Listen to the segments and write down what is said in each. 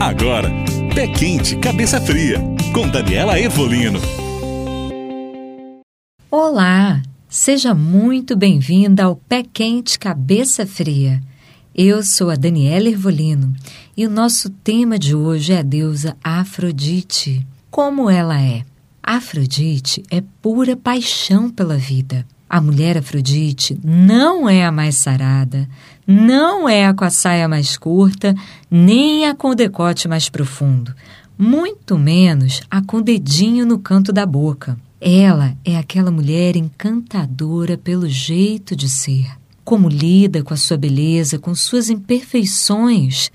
Agora, Pé Quente, Cabeça Fria, com Daniela Evolino. Olá, seja muito bem-vinda ao Pé Quente, Cabeça Fria. Eu sou a Daniela Ervolino e o nosso tema de hoje é a deusa Afrodite. Como ela é? Afrodite é pura paixão pela vida. A mulher Afrodite não é a mais sarada, não é a com a saia mais curta, nem a com o decote mais profundo, muito menos a com o dedinho no canto da boca. Ela é aquela mulher encantadora pelo jeito de ser. Como lida com a sua beleza, com suas imperfeições.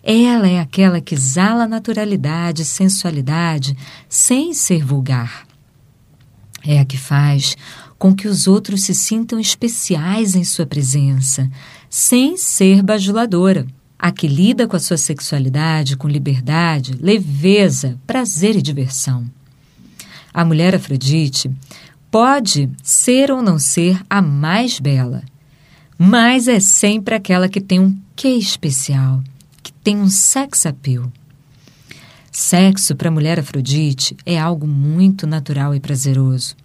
Ela é aquela que exala naturalidade e sensualidade sem ser vulgar. É a que faz com que os outros se sintam especiais em sua presença, sem ser bajuladora. A que lida com a sua sexualidade com liberdade, leveza, prazer e diversão. A mulher Afrodite pode ser ou não ser a mais bela, mas é sempre aquela que tem um quê especial, que tem um sex appeal. Sexo para a mulher Afrodite é algo muito natural e prazeroso.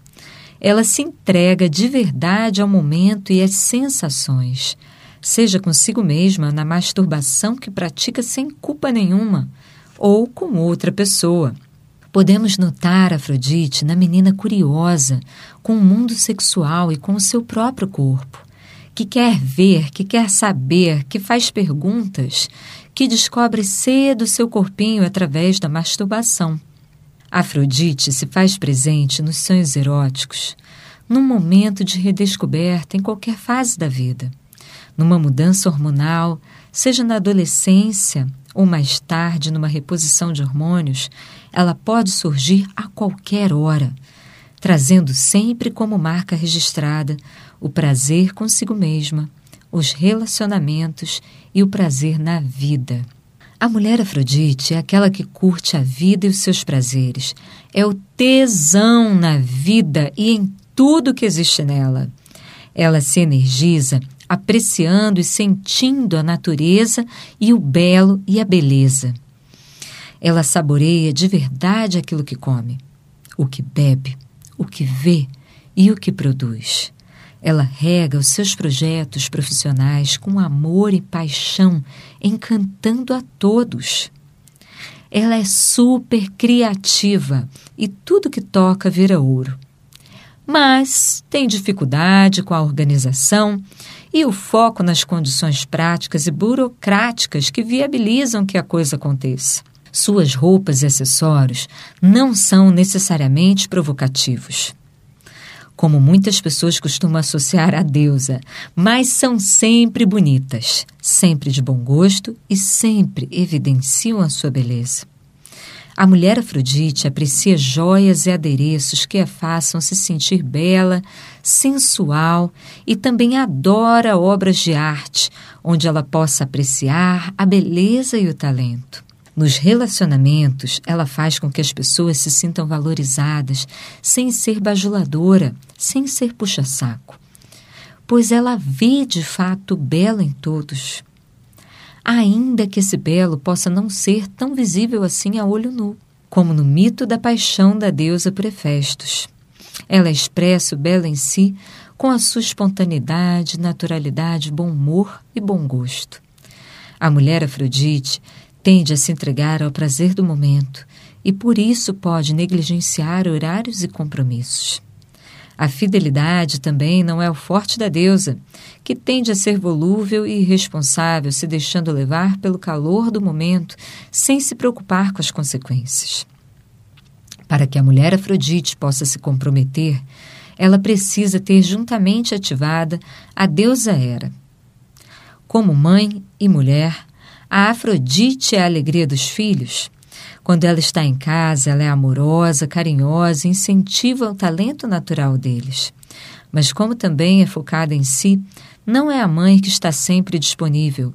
Ela se entrega de verdade ao momento e às sensações, seja consigo mesma na masturbação que pratica sem culpa nenhuma, ou com outra pessoa. Podemos notar Afrodite na menina curiosa, com o mundo sexual e com o seu próprio corpo, que quer ver, que quer saber, que faz perguntas, que descobre cedo seu corpinho através da masturbação. Afrodite se faz presente nos sonhos eróticos, num momento de redescoberta em qualquer fase da vida, numa mudança hormonal, seja na adolescência ou mais tarde numa reposição de hormônios, ela pode surgir a qualquer hora, trazendo sempre como marca registrada o prazer consigo mesma, os relacionamentos e o prazer na vida. A mulher Afrodite é aquela que curte a vida e os seus prazeres. É o tesão na vida e em tudo que existe nela. Ela se energiza apreciando e sentindo a natureza e o belo e a beleza. Ela saboreia de verdade aquilo que come, o que bebe, o que vê e o que produz. Ela rega os seus projetos profissionais com amor e paixão, encantando a todos. Ela é super criativa e tudo que toca vira ouro. Mas tem dificuldade com a organização e o foco nas condições práticas e burocráticas que viabilizam que a coisa aconteça. Suas roupas e acessórios não são necessariamente provocativos como muitas pessoas costumam associar a deusa, mas são sempre bonitas, sempre de bom gosto e sempre evidenciam a sua beleza. A mulher Afrodite aprecia joias e adereços que a façam se sentir bela, sensual e também adora obras de arte, onde ela possa apreciar a beleza e o talento. Nos relacionamentos, ela faz com que as pessoas se sintam valorizadas, sem ser bajuladora, sem ser puxa-saco. Pois ela vê de fato belo em todos. Ainda que esse belo possa não ser tão visível assim a olho nu, como no mito da paixão da deusa Prefestos. Ela expressa o belo em si com a sua espontaneidade, naturalidade, bom humor e bom gosto. A mulher Afrodite tende a se entregar ao prazer do momento e por isso pode negligenciar horários e compromissos. A fidelidade também não é o forte da deusa, que tende a ser volúvel e irresponsável, se deixando levar pelo calor do momento, sem se preocupar com as consequências. Para que a mulher Afrodite possa se comprometer, ela precisa ter juntamente ativada a deusa Hera. Como mãe e mulher, a Afrodite é a alegria dos filhos. Quando ela está em casa, ela é amorosa, carinhosa e incentiva o talento natural deles. Mas, como também é focada em si, não é a mãe que está sempre disponível,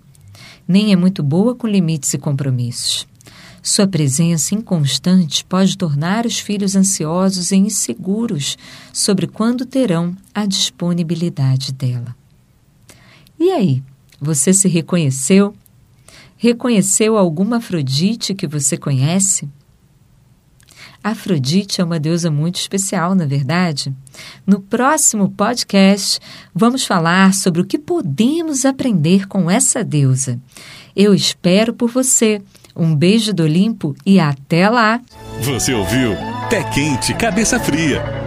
nem é muito boa com limites e compromissos. Sua presença inconstante pode tornar os filhos ansiosos e inseguros sobre quando terão a disponibilidade dela. E aí, você se reconheceu Reconheceu alguma Afrodite que você conhece? Afrodite é uma deusa muito especial, na verdade. No próximo podcast, vamos falar sobre o que podemos aprender com essa deusa. Eu espero por você. Um beijo do Olimpo e até lá! Você ouviu Pé Quente, Cabeça Fria